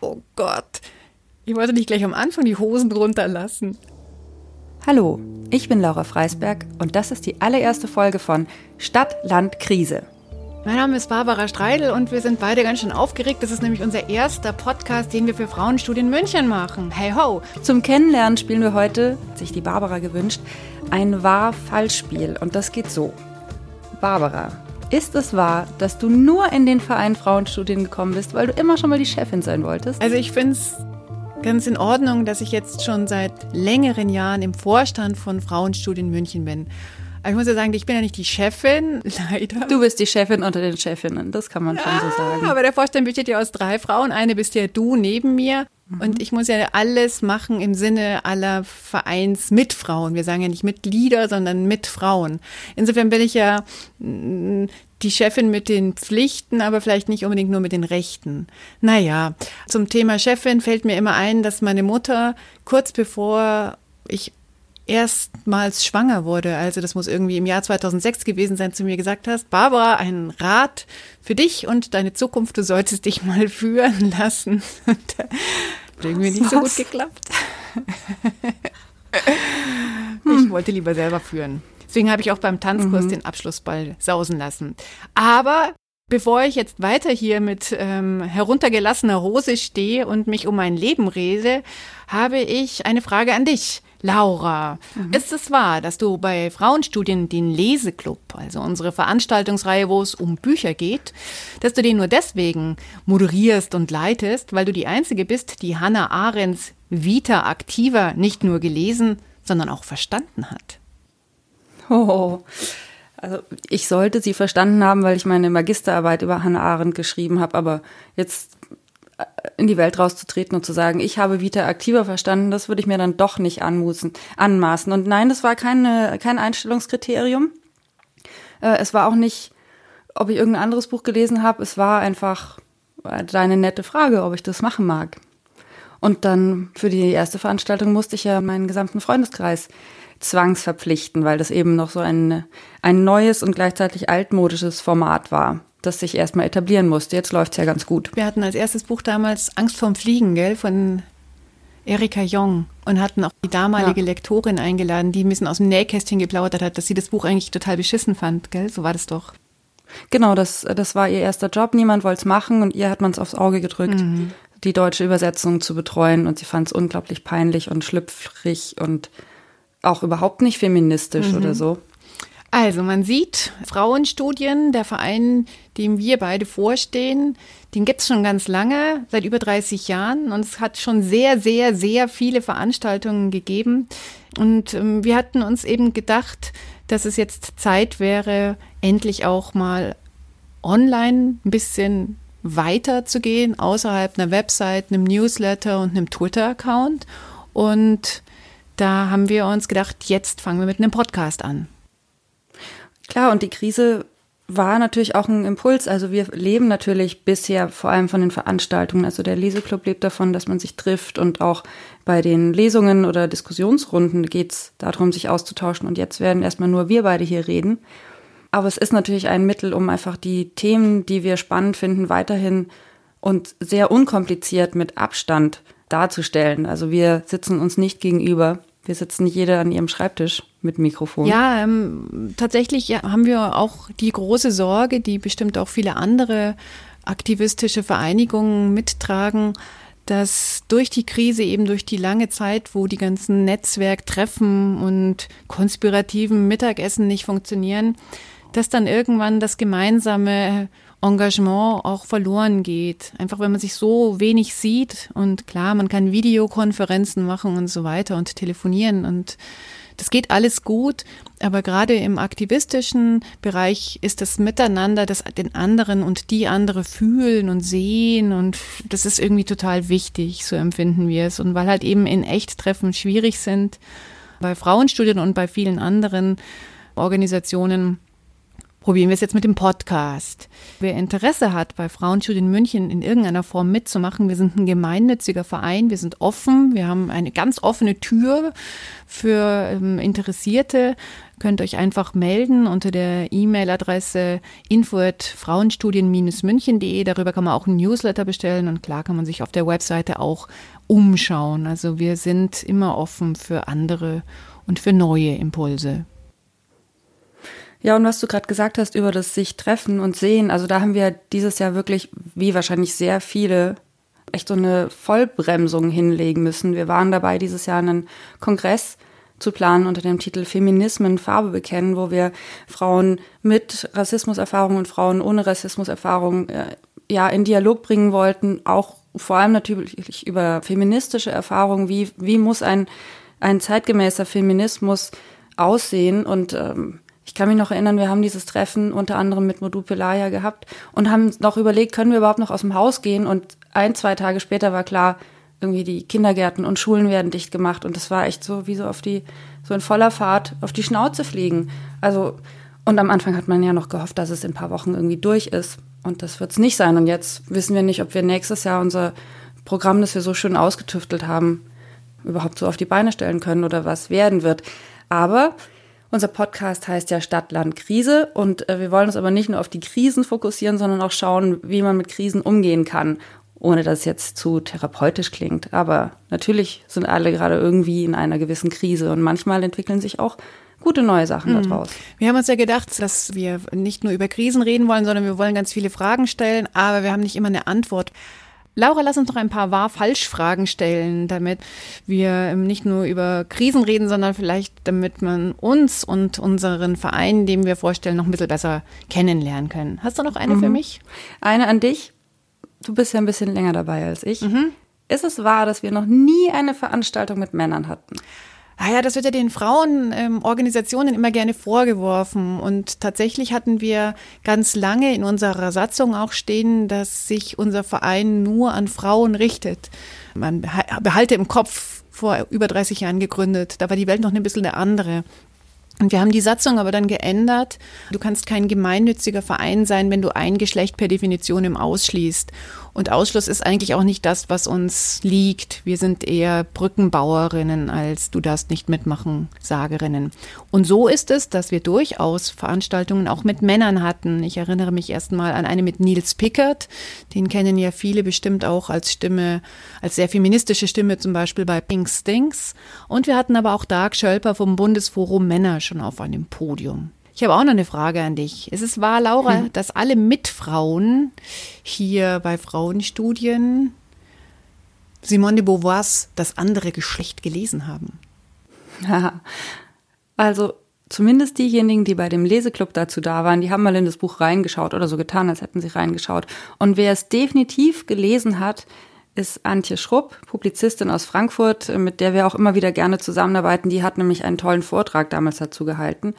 Oh Gott. Ich wollte nicht gleich am Anfang die Hosen runterlassen. Hallo, ich bin Laura Freisberg und das ist die allererste Folge von Stadt, Land, Krise. Mein Name ist Barbara Streidel und wir sind beide ganz schön aufgeregt. Das ist nämlich unser erster Podcast, den wir für Frauenstudien München machen. Hey ho! Zum Kennenlernen spielen wir heute, hat sich die Barbara gewünscht, ein Wahr-Falsch-Spiel. Und das geht so. Barbara, ist es wahr, dass du nur in den Verein Frauenstudien gekommen bist, weil du immer schon mal die Chefin sein wolltest? Also ich finde es ganz in Ordnung, dass ich jetzt schon seit längeren Jahren im Vorstand von Frauenstudien München bin. Aber ich muss ja sagen, ich bin ja nicht die Chefin, leider. Du bist die Chefin unter den Chefinnen, das kann man schon ja, so sagen. Aber der Vorstand besteht ja aus drei Frauen. Eine bist ja du neben mir. Mhm. Und ich muss ja alles machen im Sinne aller Vereinsmitfrauen. Wir sagen ja nicht Mitglieder, sondern mit Frauen. Insofern bin ich ja mm, die Chefin mit den Pflichten, aber vielleicht nicht unbedingt nur mit den Rechten. Naja, zum Thema Chefin fällt mir immer ein, dass meine Mutter kurz bevor ich erstmals schwanger wurde, also das muss irgendwie im Jahr 2006 gewesen sein, zu mir gesagt hast, Barbara, ein Rat für dich und deine Zukunft, du solltest dich mal führen lassen. Und das hat irgendwie nicht so gut geklappt. ich wollte lieber selber führen. Deswegen habe ich auch beim Tanzkurs mhm. den Abschlussball sausen lassen. Aber Bevor ich jetzt weiter hier mit ähm, heruntergelassener Hose stehe und mich um mein Leben rede, habe ich eine Frage an dich. Laura, mhm. ist es wahr, dass du bei Frauenstudien den Leseklub, also unsere Veranstaltungsreihe, wo es um Bücher geht, dass du den nur deswegen moderierst und leitest, weil du die Einzige bist, die Hannah Arendts Vita Activa nicht nur gelesen, sondern auch verstanden hat? Oh, also ich sollte sie verstanden haben, weil ich meine Magisterarbeit über Hannah Arendt geschrieben habe, aber jetzt in die Welt rauszutreten und zu sagen, ich habe Vita aktiver verstanden, das würde ich mir dann doch nicht anmußen, anmaßen. Und nein, das war keine, kein Einstellungskriterium. Äh, es war auch nicht, ob ich irgendein anderes Buch gelesen habe, es war einfach deine nette Frage, ob ich das machen mag. Und dann für die erste Veranstaltung musste ich ja meinen gesamten Freundeskreis zwangsverpflichten, weil das eben noch so ein, ein neues und gleichzeitig altmodisches Format war das sich erstmal etablieren musste. Jetzt läuft es ja ganz gut. Wir hatten als erstes Buch damals Angst vorm Fliegen, gell, von Erika Jong und hatten auch die damalige ja. Lektorin eingeladen, die ein bisschen aus dem Nähkästchen geplaudert hat, dass sie das Buch eigentlich total beschissen fand, gell? So war das doch. Genau, das, das war ihr erster Job. Niemand wollte es machen und ihr hat man es aufs Auge gedrückt, mhm. die deutsche Übersetzung zu betreuen. Und sie fand es unglaublich peinlich und schlüpfrig und auch überhaupt nicht feministisch mhm. oder so. Also man sieht Frauenstudien, der Verein, dem wir beide vorstehen, den gibt es schon ganz lange, seit über 30 Jahren. Und es hat schon sehr, sehr, sehr viele Veranstaltungen gegeben. Und ähm, wir hatten uns eben gedacht, dass es jetzt Zeit wäre, endlich auch mal online ein bisschen weiter zu gehen, außerhalb einer Website, einem Newsletter und einem Twitter-Account. Und da haben wir uns gedacht, jetzt fangen wir mit einem Podcast an. Klar, und die Krise war natürlich auch ein Impuls. Also wir leben natürlich bisher vor allem von den Veranstaltungen. Also der Leseklub lebt davon, dass man sich trifft und auch bei den Lesungen oder Diskussionsrunden geht es darum, sich auszutauschen. Und jetzt werden erstmal nur wir beide hier reden. Aber es ist natürlich ein Mittel, um einfach die Themen, die wir spannend finden, weiterhin und sehr unkompliziert mit Abstand darzustellen. Also wir sitzen uns nicht gegenüber. Wir sitzen nicht jeder an ihrem Schreibtisch mit Mikrofon. Ja, ähm, tatsächlich haben wir auch die große Sorge, die bestimmt auch viele andere aktivistische Vereinigungen mittragen, dass durch die Krise, eben durch die lange Zeit, wo die ganzen Netzwerktreffen und konspirativen Mittagessen nicht funktionieren, dass dann irgendwann das gemeinsame Engagement auch verloren geht. Einfach wenn man sich so wenig sieht und klar, man kann Videokonferenzen machen und so weiter und telefonieren und das geht alles gut, aber gerade im aktivistischen Bereich ist das Miteinander, das den anderen und die andere fühlen und sehen und das ist irgendwie total wichtig, so empfinden wir es. Und weil halt eben in Echttreffen schwierig sind, bei Frauenstudien und bei vielen anderen Organisationen, probieren wir es jetzt mit dem Podcast. Wer Interesse hat, bei Frauenstudien München in irgendeiner Form mitzumachen, wir sind ein gemeinnütziger Verein, wir sind offen, wir haben eine ganz offene Tür für ähm, Interessierte. Könnt euch einfach melden unter der E-Mail-Adresse info@frauenstudien-münchen.de. Darüber kann man auch ein Newsletter bestellen und klar kann man sich auf der Webseite auch umschauen. Also wir sind immer offen für andere und für neue Impulse. Ja, und was du gerade gesagt hast über das sich treffen und sehen, also da haben wir dieses Jahr wirklich, wie wahrscheinlich sehr viele, echt so eine Vollbremsung hinlegen müssen. Wir waren dabei, dieses Jahr einen Kongress zu planen unter dem Titel Feminismen Farbe bekennen, wo wir Frauen mit Rassismuserfahrung und Frauen ohne Rassismuserfahrung äh, ja in Dialog bringen wollten, auch vor allem natürlich über feministische Erfahrungen, wie, wie muss ein, ein zeitgemäßer Feminismus aussehen und ähm, kann mich noch erinnern, wir haben dieses Treffen unter anderem mit Modu Pelaya gehabt und haben noch überlegt, können wir überhaupt noch aus dem Haus gehen? Und ein, zwei Tage später war klar, irgendwie die Kindergärten und Schulen werden dicht gemacht und das war echt so wie so auf die, so in voller Fahrt auf die Schnauze fliegen. Also, und am Anfang hat man ja noch gehofft, dass es in ein paar Wochen irgendwie durch ist. Und das wird es nicht sein. Und jetzt wissen wir nicht, ob wir nächstes Jahr unser Programm, das wir so schön ausgetüftelt haben, überhaupt so auf die Beine stellen können oder was werden wird. Aber unser Podcast heißt ja Stadt, Land, Krise und äh, wir wollen uns aber nicht nur auf die Krisen fokussieren, sondern auch schauen, wie man mit Krisen umgehen kann, ohne dass es jetzt zu therapeutisch klingt. Aber natürlich sind alle gerade irgendwie in einer gewissen Krise und manchmal entwickeln sich auch gute neue Sachen mhm. daraus. Wir haben uns ja gedacht, dass wir nicht nur über Krisen reden wollen, sondern wir wollen ganz viele Fragen stellen, aber wir haben nicht immer eine Antwort. Laura, lass uns noch ein paar Wahr-Falsch-Fragen stellen, damit wir nicht nur über Krisen reden, sondern vielleicht, damit man uns und unseren Verein, den wir vorstellen, noch ein bisschen besser kennenlernen können. Hast du noch eine mhm. für mich? Eine an dich. Du bist ja ein bisschen länger dabei als ich. Mhm. Ist es wahr, dass wir noch nie eine Veranstaltung mit Männern hatten? Ah ja, das wird ja den Frauenorganisationen ähm, immer gerne vorgeworfen. Und tatsächlich hatten wir ganz lange in unserer Satzung auch stehen, dass sich unser Verein nur an Frauen richtet. Man behalte im Kopf vor über 30 Jahren gegründet. Da war die Welt noch ein bisschen eine andere. Und wir haben die Satzung aber dann geändert. Du kannst kein gemeinnütziger Verein sein, wenn du ein Geschlecht per Definition im Ausschließt. Und Ausschluss ist eigentlich auch nicht das, was uns liegt. Wir sind eher Brückenbauerinnen als du darfst nicht mitmachen, Sagerinnen. Und so ist es, dass wir durchaus Veranstaltungen auch mit Männern hatten. Ich erinnere mich erstmal an eine mit Nils Pickert. Den kennen ja viele bestimmt auch als Stimme, als sehr feministische Stimme, zum Beispiel bei Pink Stinks. Und wir hatten aber auch Dark Schölper vom Bundesforum Männer schon auf einem Podium. Ich habe auch noch eine Frage an dich. Es ist wahr, Laura, hm. dass alle Mitfrauen hier bei Frauenstudien Simone de Beauvoirs Das andere Geschlecht gelesen haben. also zumindest diejenigen, die bei dem Leseclub dazu da waren, die haben mal in das Buch reingeschaut oder so getan, als hätten sie reingeschaut. Und wer es definitiv gelesen hat, ist Antje Schrupp, Publizistin aus Frankfurt, mit der wir auch immer wieder gerne zusammenarbeiten. Die hat nämlich einen tollen Vortrag damals dazu gehalten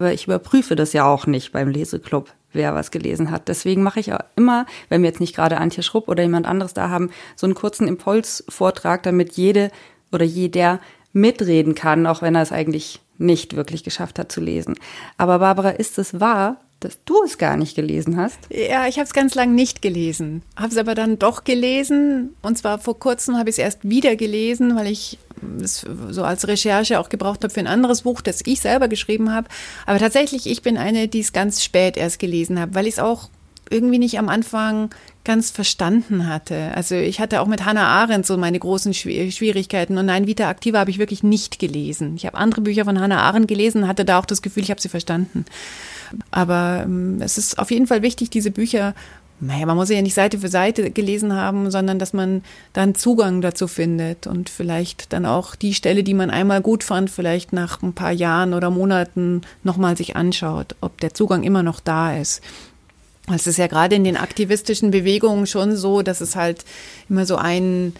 ich überprüfe das ja auch nicht beim Leseclub, wer was gelesen hat. Deswegen mache ich auch immer, wenn wir jetzt nicht gerade Antje Schrupp oder jemand anderes da haben, so einen kurzen Impulsvortrag, damit jede oder jeder mitreden kann, auch wenn er es eigentlich nicht wirklich geschafft hat zu lesen. Aber Barbara, ist es wahr, dass du es gar nicht gelesen hast? Ja, ich habe es ganz lang nicht gelesen, habe es aber dann doch gelesen. Und zwar vor kurzem habe ich es erst wieder gelesen, weil ich es so als Recherche auch gebraucht habe für ein anderes Buch, das ich selber geschrieben habe. Aber tatsächlich, ich bin eine, die es ganz spät erst gelesen habe, weil ich es auch irgendwie nicht am Anfang ganz verstanden hatte. Also ich hatte auch mit Hannah Arendt so meine großen Schwierigkeiten und Nein, Vita Aktiva habe ich wirklich nicht gelesen. Ich habe andere Bücher von Hannah Arendt gelesen, hatte da auch das Gefühl, ich habe sie verstanden. Aber ähm, es ist auf jeden Fall wichtig, diese Bücher naja, man muss ja nicht Seite für Seite gelesen haben, sondern dass man dann Zugang dazu findet und vielleicht dann auch die Stelle, die man einmal gut fand, vielleicht nach ein paar Jahren oder Monaten nochmal sich anschaut, ob der Zugang immer noch da ist. Es ist ja gerade in den aktivistischen Bewegungen schon so, dass es halt immer so einen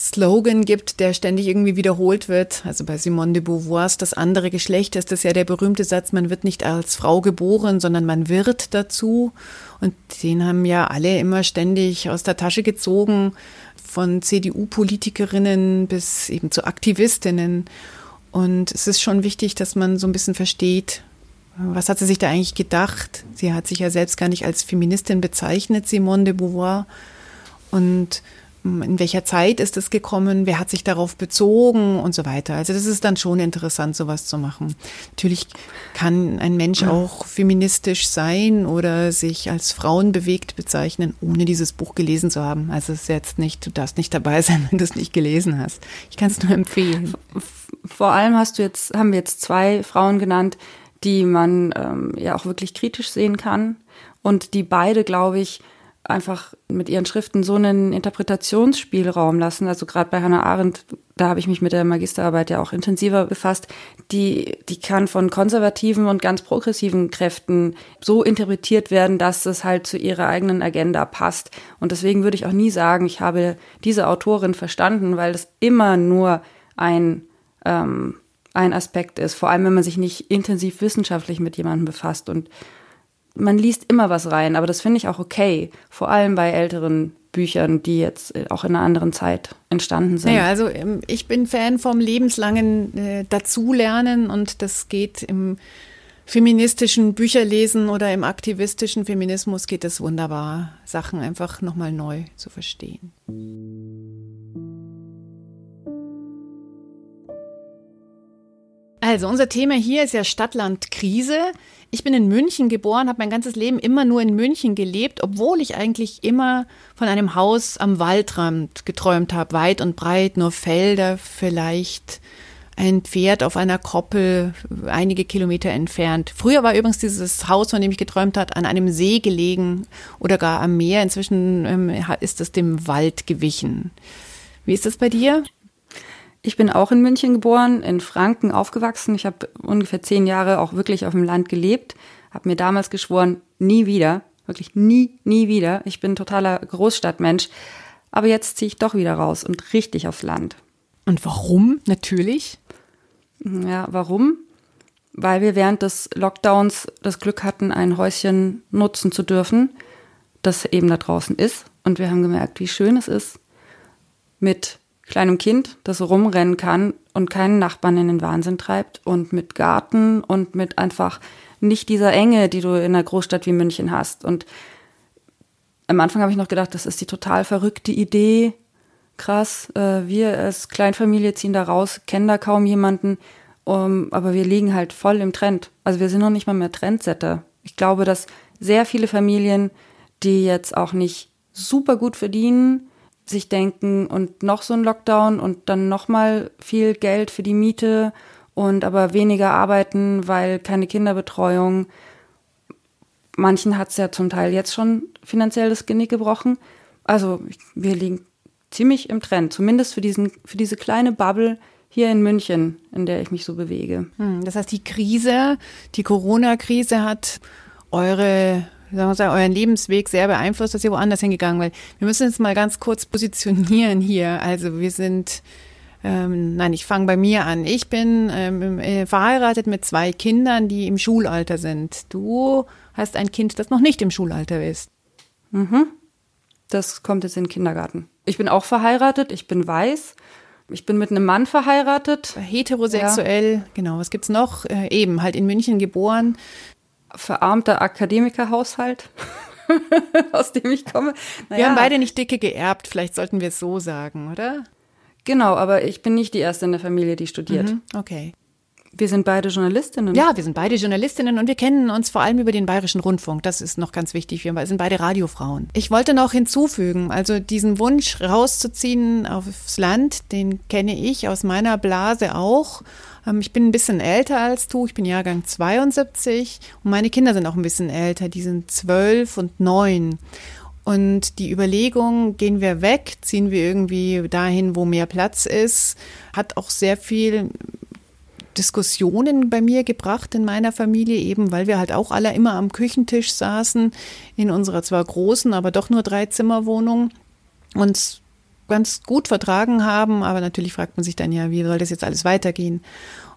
Slogan gibt, der ständig irgendwie wiederholt wird. Also bei Simone de Beauvoirs das andere Geschlecht ist das ja der berühmte Satz, man wird nicht als Frau geboren, sondern man wird dazu. Und den haben ja alle immer ständig aus der Tasche gezogen, von CDU-Politikerinnen bis eben zu Aktivistinnen. Und es ist schon wichtig, dass man so ein bisschen versteht, Was hat sie sich da eigentlich gedacht? Sie hat sich ja selbst gar nicht als Feministin bezeichnet, Simone de Beauvoir. Und in welcher Zeit ist es gekommen, wer hat sich darauf bezogen und so weiter. Also das ist dann schon interessant, sowas zu machen. Natürlich kann ein Mensch auch feministisch sein oder sich als frauenbewegt bezeichnen, ohne dieses Buch gelesen zu haben. Also es ist jetzt nicht, du darfst nicht dabei sein, wenn du es nicht gelesen hast. Ich kann es nur empfehlen. Vor allem hast du jetzt, haben wir jetzt zwei Frauen genannt, die man ähm, ja auch wirklich kritisch sehen kann und die beide, glaube ich, einfach mit ihren Schriften so einen Interpretationsspielraum lassen. Also gerade bei Hannah Arendt, da habe ich mich mit der Magisterarbeit ja auch intensiver befasst. Die, die kann von konservativen und ganz progressiven Kräften so interpretiert werden, dass es halt zu ihrer eigenen Agenda passt. Und deswegen würde ich auch nie sagen, ich habe diese Autorin verstanden, weil das immer nur ein ähm, ein Aspekt ist, vor allem wenn man sich nicht intensiv wissenschaftlich mit jemandem befasst und man liest immer was rein, aber das finde ich auch okay, vor allem bei älteren Büchern, die jetzt äh, auch in einer anderen Zeit entstanden sind. Ja, also ähm, ich bin Fan vom lebenslangen äh, Dazulernen und das geht im feministischen Bücherlesen oder im aktivistischen Feminismus geht es wunderbar, Sachen einfach nochmal neu zu verstehen. Also unser Thema hier ist ja Stadtland-Krise. Ich bin in München geboren, habe mein ganzes Leben immer nur in München gelebt, obwohl ich eigentlich immer von einem Haus am Waldrand geträumt habe, weit und breit, nur Felder, vielleicht ein Pferd auf einer Koppel einige Kilometer entfernt. Früher war übrigens dieses Haus, von dem ich geträumt habe, an einem See gelegen oder gar am Meer. Inzwischen ähm, ist es dem Wald gewichen. Wie ist das bei dir? Ich bin auch in München geboren, in Franken aufgewachsen. Ich habe ungefähr zehn Jahre auch wirklich auf dem Land gelebt. Habe mir damals geschworen, nie wieder, wirklich nie, nie wieder. Ich bin totaler Großstadtmensch. Aber jetzt ziehe ich doch wieder raus und richtig aufs Land. Und warum? Natürlich. Ja, warum? Weil wir während des Lockdowns das Glück hatten, ein Häuschen nutzen zu dürfen, das eben da draußen ist. Und wir haben gemerkt, wie schön es ist, mit kleinem Kind, das rumrennen kann und keinen Nachbarn in den Wahnsinn treibt und mit Garten und mit einfach nicht dieser Enge, die du in einer Großstadt wie München hast. Und am Anfang habe ich noch gedacht, das ist die total verrückte Idee. Krass, äh, wir als Kleinfamilie ziehen da raus, kennen da kaum jemanden, aber wir liegen halt voll im Trend. Also wir sind noch nicht mal mehr Trendsetter. Ich glaube, dass sehr viele Familien, die jetzt auch nicht super gut verdienen, sich denken und noch so ein Lockdown und dann noch mal viel Geld für die Miete und aber weniger arbeiten, weil keine Kinderbetreuung. Manchen hat es ja zum Teil jetzt schon finanziell das Genick gebrochen. Also wir liegen ziemlich im Trend, zumindest für, diesen, für diese kleine Bubble hier in München, in der ich mich so bewege. Hm, das heißt, die Krise, die Corona-Krise hat eure sagen wir sagen, euren Lebensweg sehr beeinflusst, dass ihr woanders hingegangen seid. Wir müssen jetzt mal ganz kurz positionieren hier. Also wir sind, ähm, nein, ich fange bei mir an. Ich bin ähm, äh, verheiratet mit zwei Kindern, die im Schulalter sind. Du hast ein Kind, das noch nicht im Schulalter ist. Mhm. Das kommt jetzt in den Kindergarten. Ich bin auch verheiratet, ich bin weiß. Ich bin mit einem Mann verheiratet. Heterosexuell, ja. genau. Was gibt's noch? Äh, eben, halt in München geboren verarmter Akademikerhaushalt, aus dem ich komme. Naja. Wir haben beide nicht dicke geerbt, vielleicht sollten wir es so sagen, oder? Genau, aber ich bin nicht die erste in der Familie, die studiert. Mhm, okay. Wir sind beide Journalistinnen. Ja, wir sind beide Journalistinnen und wir kennen uns vor allem über den Bayerischen Rundfunk. Das ist noch ganz wichtig. Wir sind beide Radiofrauen. Ich wollte noch hinzufügen, also diesen Wunsch rauszuziehen aufs Land, den kenne ich aus meiner Blase auch. Ähm, ich bin ein bisschen älter als du, ich bin Jahrgang 72 und meine Kinder sind auch ein bisschen älter, die sind zwölf und neun. Und die Überlegung, gehen wir weg, ziehen wir irgendwie dahin, wo mehr Platz ist, hat auch sehr viel Diskussionen bei mir gebracht in meiner Familie, eben weil wir halt auch alle immer am Küchentisch saßen, in unserer zwar großen, aber doch nur drei Zimmerwohnung, uns ganz gut vertragen haben, aber natürlich fragt man sich dann ja, wie soll das jetzt alles weitergehen?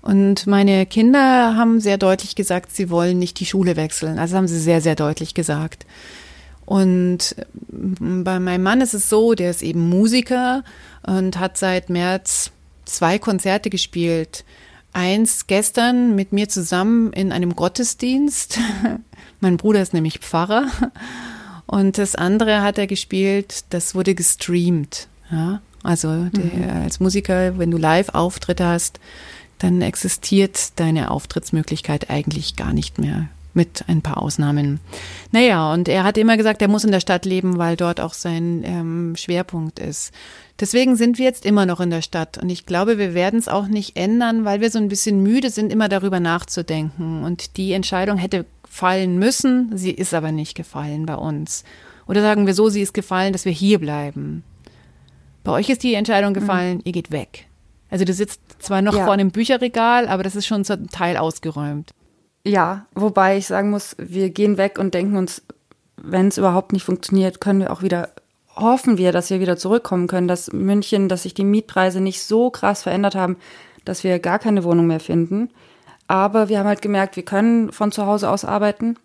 Und meine Kinder haben sehr deutlich gesagt, sie wollen nicht die Schule wechseln. Also haben sie sehr, sehr deutlich gesagt. Und bei meinem Mann ist es so, der ist eben Musiker und hat seit März zwei Konzerte gespielt eins gestern mit mir zusammen in einem Gottesdienst. mein Bruder ist nämlich Pfarrer. Und das andere hat er gespielt, das wurde gestreamt. Ja? Also mhm. der, als Musiker, wenn du Live-Auftritte hast, dann existiert deine Auftrittsmöglichkeit eigentlich gar nicht mehr mit ein paar Ausnahmen. Naja, und er hat immer gesagt, er muss in der Stadt leben, weil dort auch sein ähm, Schwerpunkt ist. Deswegen sind wir jetzt immer noch in der Stadt. Und ich glaube, wir werden es auch nicht ändern, weil wir so ein bisschen müde sind, immer darüber nachzudenken. Und die Entscheidung hätte fallen müssen, sie ist aber nicht gefallen bei uns. Oder sagen wir so, sie ist gefallen, dass wir hier bleiben. Bei euch ist die Entscheidung gefallen, mhm. ihr geht weg. Also du sitzt zwar noch ja. vor einem Bücherregal, aber das ist schon zum Teil ausgeräumt. Ja, wobei ich sagen muss, wir gehen weg und denken uns, wenn es überhaupt nicht funktioniert, können wir auch wieder, hoffen wir, dass wir wieder zurückkommen können, dass München, dass sich die Mietpreise nicht so krass verändert haben, dass wir gar keine Wohnung mehr finden. Aber wir haben halt gemerkt, wir können von zu Hause aus arbeiten.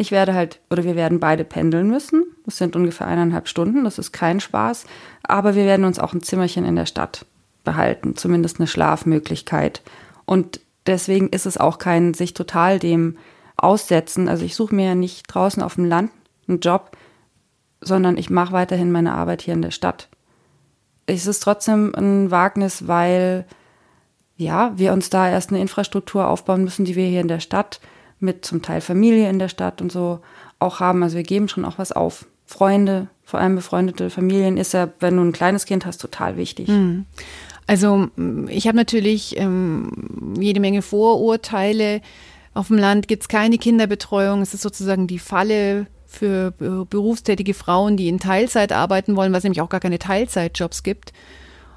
Ich werde halt, oder wir werden beide pendeln müssen. Das sind ungefähr eineinhalb Stunden, das ist kein Spaß. Aber wir werden uns auch ein Zimmerchen in der Stadt behalten, zumindest eine Schlafmöglichkeit. Und deswegen ist es auch kein sich total dem aussetzen. Also ich suche mir ja nicht draußen auf dem Land einen Job, sondern ich mache weiterhin meine Arbeit hier in der Stadt. Es ist trotzdem ein Wagnis, weil ja, wir uns da erst eine Infrastruktur aufbauen müssen, die wir hier in der Stadt mit zum Teil Familie in der Stadt und so auch haben. Also wir geben schon auch was auf. Freunde, vor allem befreundete Familien, ist ja, wenn du ein kleines Kind hast, total wichtig. Mhm. Also ich habe natürlich ähm, jede Menge Vorurteile. Auf dem Land gibt es keine Kinderbetreuung. Es ist sozusagen die Falle für berufstätige Frauen, die in Teilzeit arbeiten wollen, was nämlich auch gar keine Teilzeitjobs gibt.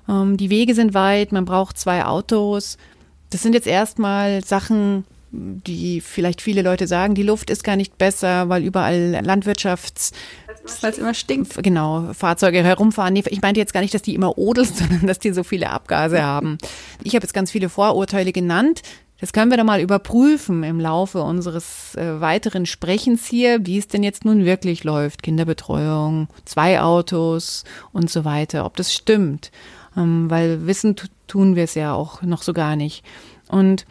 Ähm, die Wege sind weit, man braucht zwei Autos. Das sind jetzt erstmal Sachen, die vielleicht viele Leute sagen, die Luft ist gar nicht besser, weil überall Landwirtschafts weil es immer stinkt. Genau, Fahrzeuge herumfahren. Nee, ich meinte jetzt gar nicht, dass die immer odeln, sondern dass die so viele Abgase haben. Ich habe jetzt ganz viele Vorurteile genannt. Das können wir doch mal überprüfen im Laufe unseres äh, weiteren Sprechens hier, wie es denn jetzt nun wirklich läuft. Kinderbetreuung, zwei Autos und so weiter, ob das stimmt. Ähm, weil wissen tun wir es ja auch noch so gar nicht. Und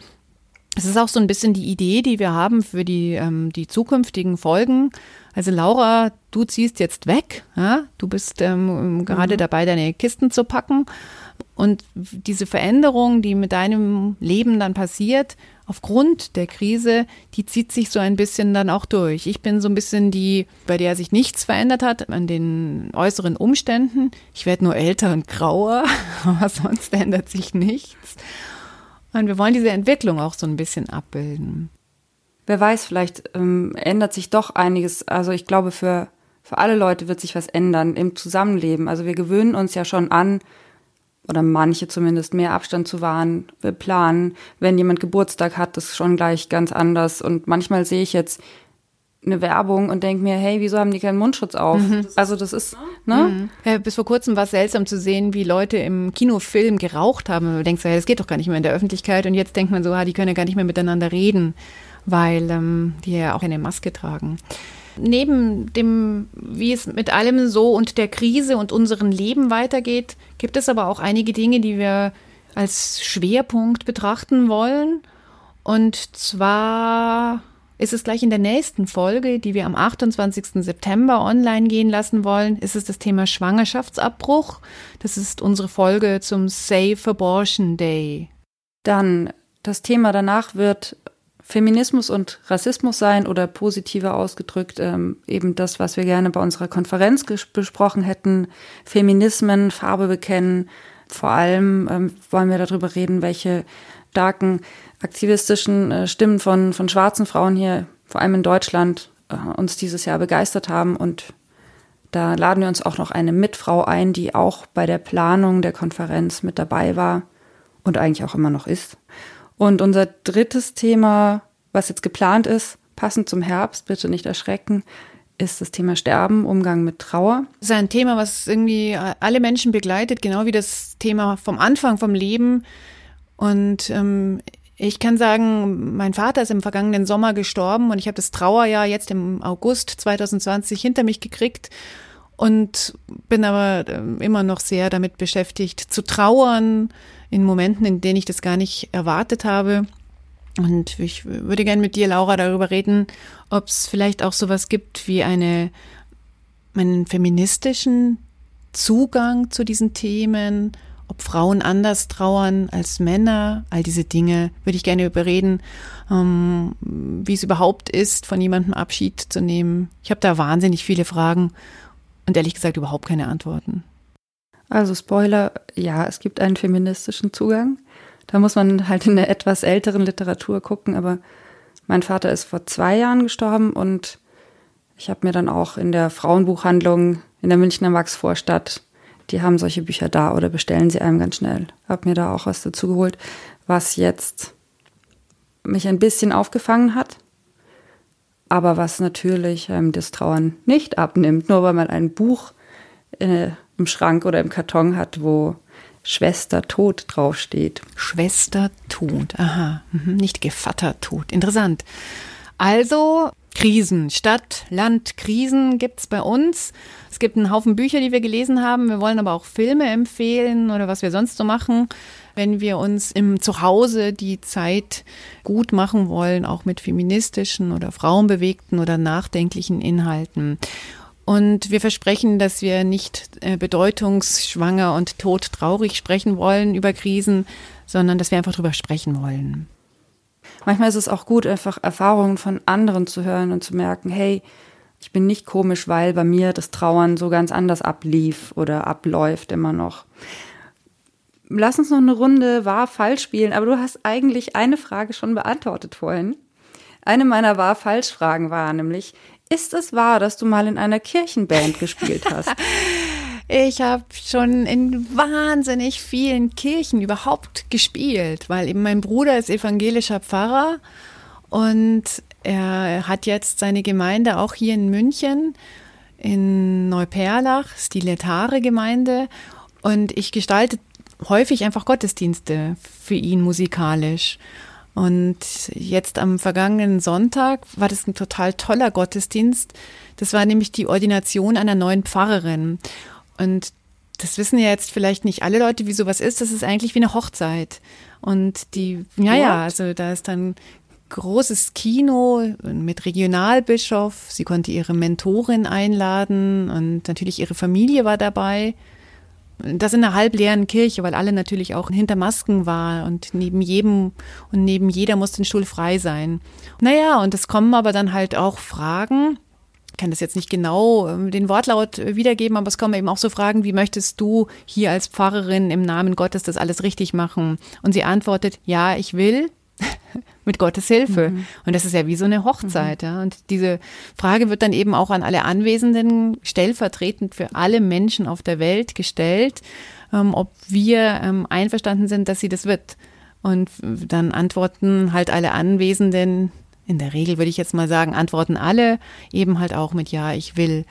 es ist auch so ein bisschen die Idee, die wir haben für die, ähm, die zukünftigen Folgen. Also Laura, du ziehst jetzt weg. Ja? Du bist ähm, gerade mhm. dabei, deine Kisten zu packen. Und diese Veränderung, die mit deinem Leben dann passiert, aufgrund der Krise, die zieht sich so ein bisschen dann auch durch. Ich bin so ein bisschen die, bei der sich nichts verändert hat an den äußeren Umständen. Ich werde nur älter und grauer, aber sonst ändert sich nichts. Und wir wollen diese Entwicklung auch so ein bisschen abbilden. Wer weiß, vielleicht ähm, ändert sich doch einiges. Also ich glaube, für, für alle Leute wird sich was ändern im Zusammenleben. Also wir gewöhnen uns ja schon an, oder manche zumindest, mehr Abstand zu wahren. Wir planen, wenn jemand Geburtstag hat, ist schon gleich ganz anders. Und manchmal sehe ich jetzt eine Werbung und denke mir, hey, wieso haben die keinen Mundschutz auf? Mhm. Also das ist, ne? Mhm. Ja, bis vor kurzem war es seltsam zu sehen, wie Leute im Kinofilm geraucht haben. Und man denkt so, ja, das geht doch gar nicht mehr in der Öffentlichkeit. Und jetzt denkt man so, ah, die können ja gar nicht mehr miteinander reden, weil ähm, die ja auch eine Maske tragen. Neben dem, wie es mit allem so und der Krise und unserem Leben weitergeht, gibt es aber auch einige Dinge, die wir als Schwerpunkt betrachten wollen. Und zwar ist es gleich in der nächsten Folge, die wir am 28. September online gehen lassen wollen, ist es das Thema Schwangerschaftsabbruch. Das ist unsere Folge zum Safe Abortion Day. Dann das Thema danach wird Feminismus und Rassismus sein oder positiver ausgedrückt ähm, eben das, was wir gerne bei unserer Konferenz besprochen hätten. Feminismen, Farbe bekennen. Vor allem ähm, wollen wir darüber reden, welche starken aktivistischen äh, Stimmen von, von schwarzen Frauen hier, vor allem in Deutschland, äh, uns dieses Jahr begeistert haben. Und da laden wir uns auch noch eine Mitfrau ein, die auch bei der Planung der Konferenz mit dabei war und eigentlich auch immer noch ist. Und unser drittes Thema, was jetzt geplant ist, passend zum Herbst, bitte nicht erschrecken, ist das Thema Sterben, Umgang mit Trauer. Das ist ein Thema, was irgendwie alle Menschen begleitet, genau wie das Thema vom Anfang vom Leben. Und ähm, ich kann sagen, mein Vater ist im vergangenen Sommer gestorben und ich habe das Trauerjahr jetzt im August 2020 hinter mich gekriegt. und bin aber ähm, immer noch sehr damit beschäftigt, zu trauern in Momenten, in denen ich das gar nicht erwartet habe. Und ich würde gerne mit dir, Laura, darüber reden, ob es vielleicht auch sowas gibt wie eine, einen feministischen Zugang zu diesen Themen, ob Frauen anders trauern als Männer, all diese Dinge würde ich gerne überreden, ähm, wie es überhaupt ist, von jemandem Abschied zu nehmen. Ich habe da wahnsinnig viele Fragen und ehrlich gesagt überhaupt keine Antworten. Also Spoiler, ja, es gibt einen feministischen Zugang. Da muss man halt in der etwas älteren Literatur gucken, aber mein Vater ist vor zwei Jahren gestorben und ich habe mir dann auch in der Frauenbuchhandlung in der Münchner Maxvorstadt, die haben solche Bücher da oder bestellen sie einem ganz schnell. Habe mir da auch was dazu geholt, was jetzt mich ein bisschen aufgefangen hat, aber was natürlich ähm, das Trauern nicht abnimmt, nur weil man ein Buch äh, im Schrank oder im Karton hat, wo Schwester Tod draufsteht. Schwester Tod, aha, mhm. nicht Gevatter Tod. Interessant. Also Krisen, Stadt, Land, Krisen gibt's bei uns. Es gibt einen Haufen Bücher, die wir gelesen haben. Wir wollen aber auch Filme empfehlen oder was wir sonst so machen wenn wir uns im Zuhause die Zeit gut machen wollen, auch mit feministischen oder frauenbewegten oder nachdenklichen Inhalten. Und wir versprechen, dass wir nicht äh, bedeutungsschwanger und todtraurig sprechen wollen über Krisen, sondern dass wir einfach drüber sprechen wollen. Manchmal ist es auch gut, einfach Erfahrungen von anderen zu hören und zu merken, hey, ich bin nicht komisch, weil bei mir das Trauern so ganz anders ablief oder abläuft immer noch lass uns noch eine Runde wahr-falsch spielen, aber du hast eigentlich eine Frage schon beantwortet vorhin. Eine meiner wahr-falsch-Fragen war nämlich, ist es wahr, dass du mal in einer Kirchenband gespielt hast? Ich habe schon in wahnsinnig vielen Kirchen überhaupt gespielt, weil eben mein Bruder ist evangelischer Pfarrer und er hat jetzt seine Gemeinde auch hier in München, in Neuperlach, ist die Letare Gemeinde. Und ich gestalte häufig einfach Gottesdienste für ihn musikalisch. Und jetzt am vergangenen Sonntag war das ein total toller Gottesdienst. Das war nämlich die Ordination einer neuen Pfarrerin. Und das wissen ja jetzt vielleicht nicht alle Leute, wie sowas ist. Das ist eigentlich wie eine Hochzeit. Und die, ja, ja, also da ist dann großes Kino mit Regionalbischof. Sie konnte ihre Mentorin einladen und natürlich ihre Familie war dabei das in einer halbleeren Kirche, weil alle natürlich auch hinter Masken waren und neben jedem und neben jeder musste ein Stuhl frei sein. Naja, und es kommen aber dann halt auch Fragen. Ich kann das jetzt nicht genau ähm, den Wortlaut wiedergeben, aber es kommen eben auch so Fragen, wie möchtest du hier als Pfarrerin im Namen Gottes das alles richtig machen? Und sie antwortet, ja, ich will, mit Gottes Hilfe. Mhm. Und das ist ja wie so eine Hochzeit. Mhm. Ja. Und diese Frage wird dann eben auch an alle Anwesenden stellvertretend für alle Menschen auf der Welt gestellt, ähm, ob wir ähm, einverstanden sind, dass sie das wird. Und dann antworten halt alle Anwesenden, in der Regel würde ich jetzt mal sagen, antworten alle eben halt auch mit Ja, ich will.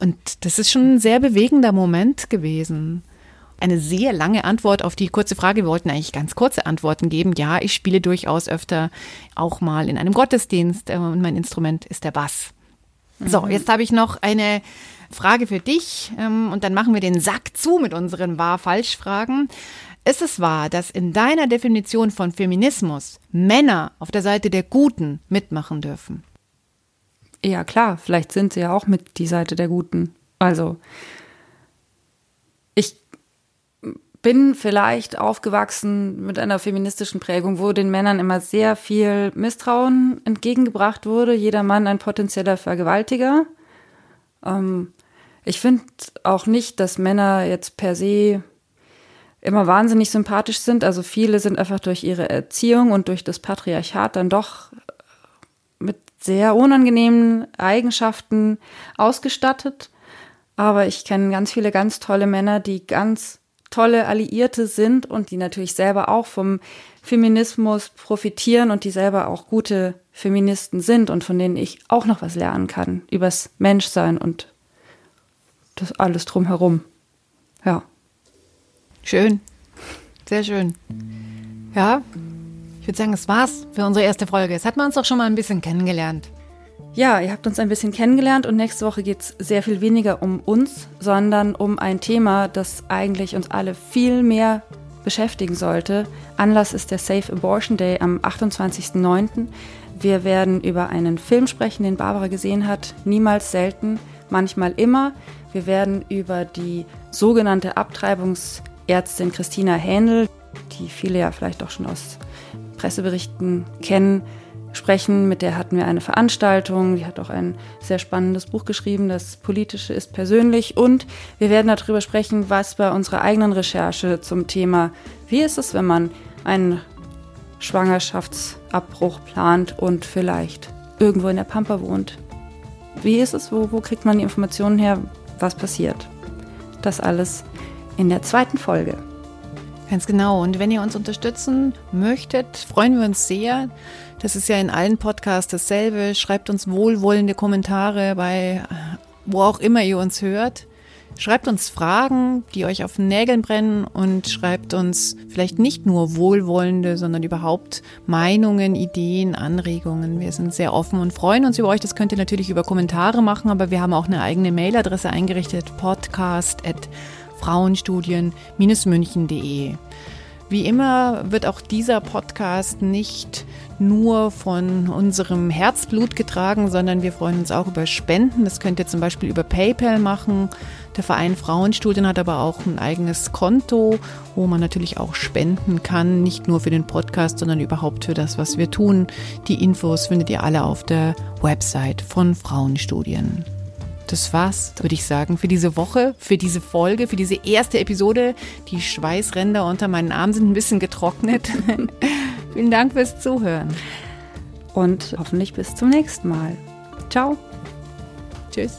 Und das ist schon ein sehr bewegender Moment gewesen eine sehr lange Antwort auf die kurze Frage. Wir wollten eigentlich ganz kurze Antworten geben. Ja, ich spiele durchaus öfter auch mal in einem Gottesdienst äh, und mein Instrument ist der Bass. So, mhm. jetzt habe ich noch eine Frage für dich ähm, und dann machen wir den Sack zu mit unseren Wahr-Falsch-Fragen. Ist es wahr, dass in deiner Definition von Feminismus Männer auf der Seite der Guten mitmachen dürfen? Ja, klar, vielleicht sind sie ja auch mit die Seite der Guten. Also, ich bin vielleicht aufgewachsen mit einer feministischen Prägung, wo den Männern immer sehr viel Misstrauen entgegengebracht wurde. Jeder Mann ein potenzieller Vergewaltiger. Ähm, ich finde auch nicht, dass Männer jetzt per se immer wahnsinnig sympathisch sind. Also viele sind einfach durch ihre Erziehung und durch das Patriarchat dann doch mit sehr unangenehmen Eigenschaften ausgestattet. Aber ich kenne ganz viele ganz tolle Männer, die ganz tolle Alliierte sind und die natürlich selber auch vom Feminismus profitieren und die selber auch gute Feministen sind und von denen ich auch noch was lernen kann übers Menschsein und das alles drumherum. Ja. Schön. Sehr schön. Ja, ich würde sagen, das war's für unsere erste Folge. Jetzt hat man uns doch schon mal ein bisschen kennengelernt. Ja, ihr habt uns ein bisschen kennengelernt und nächste Woche geht es sehr viel weniger um uns, sondern um ein Thema, das eigentlich uns alle viel mehr beschäftigen sollte. Anlass ist der Safe Abortion Day am 28.09. Wir werden über einen Film sprechen, den Barbara gesehen hat, niemals selten, manchmal immer. Wir werden über die sogenannte Abtreibungsärztin Christina Händel, die viele ja vielleicht auch schon aus Presseberichten kennen, sprechen. Mit der hatten wir eine Veranstaltung. Die hat auch ein sehr spannendes Buch geschrieben, das Politische ist persönlich. Und wir werden darüber sprechen, was bei unserer eigenen Recherche zum Thema, wie ist es, wenn man einen Schwangerschaftsabbruch plant und vielleicht irgendwo in der Pampa wohnt. Wie ist es? Wo, wo kriegt man die Informationen her? Was passiert? Das alles in der zweiten Folge. Ganz genau. Und wenn ihr uns unterstützen möchtet, freuen wir uns sehr. Das ist ja in allen Podcasts dasselbe. Schreibt uns wohlwollende Kommentare bei wo auch immer ihr uns hört. Schreibt uns Fragen, die euch auf den Nägeln brennen und schreibt uns vielleicht nicht nur wohlwollende, sondern überhaupt Meinungen, Ideen, Anregungen. Wir sind sehr offen und freuen uns über euch. Das könnt ihr natürlich über Kommentare machen, aber wir haben auch eine eigene Mailadresse eingerichtet, podcast frauenstudien-münchen.de. Wie immer wird auch dieser Podcast nicht nur von unserem Herzblut getragen, sondern wir freuen uns auch über Spenden. Das könnt ihr zum Beispiel über PayPal machen. Der Verein Frauenstudien hat aber auch ein eigenes Konto, wo man natürlich auch spenden kann, nicht nur für den Podcast, sondern überhaupt für das, was wir tun. Die Infos findet ihr alle auf der Website von Frauenstudien das war's, würde ich sagen, für diese Woche, für diese Folge, für diese erste Episode. Die Schweißränder unter meinen Armen sind ein bisschen getrocknet. Vielen Dank fürs Zuhören. Und hoffentlich bis zum nächsten Mal. Ciao. Tschüss.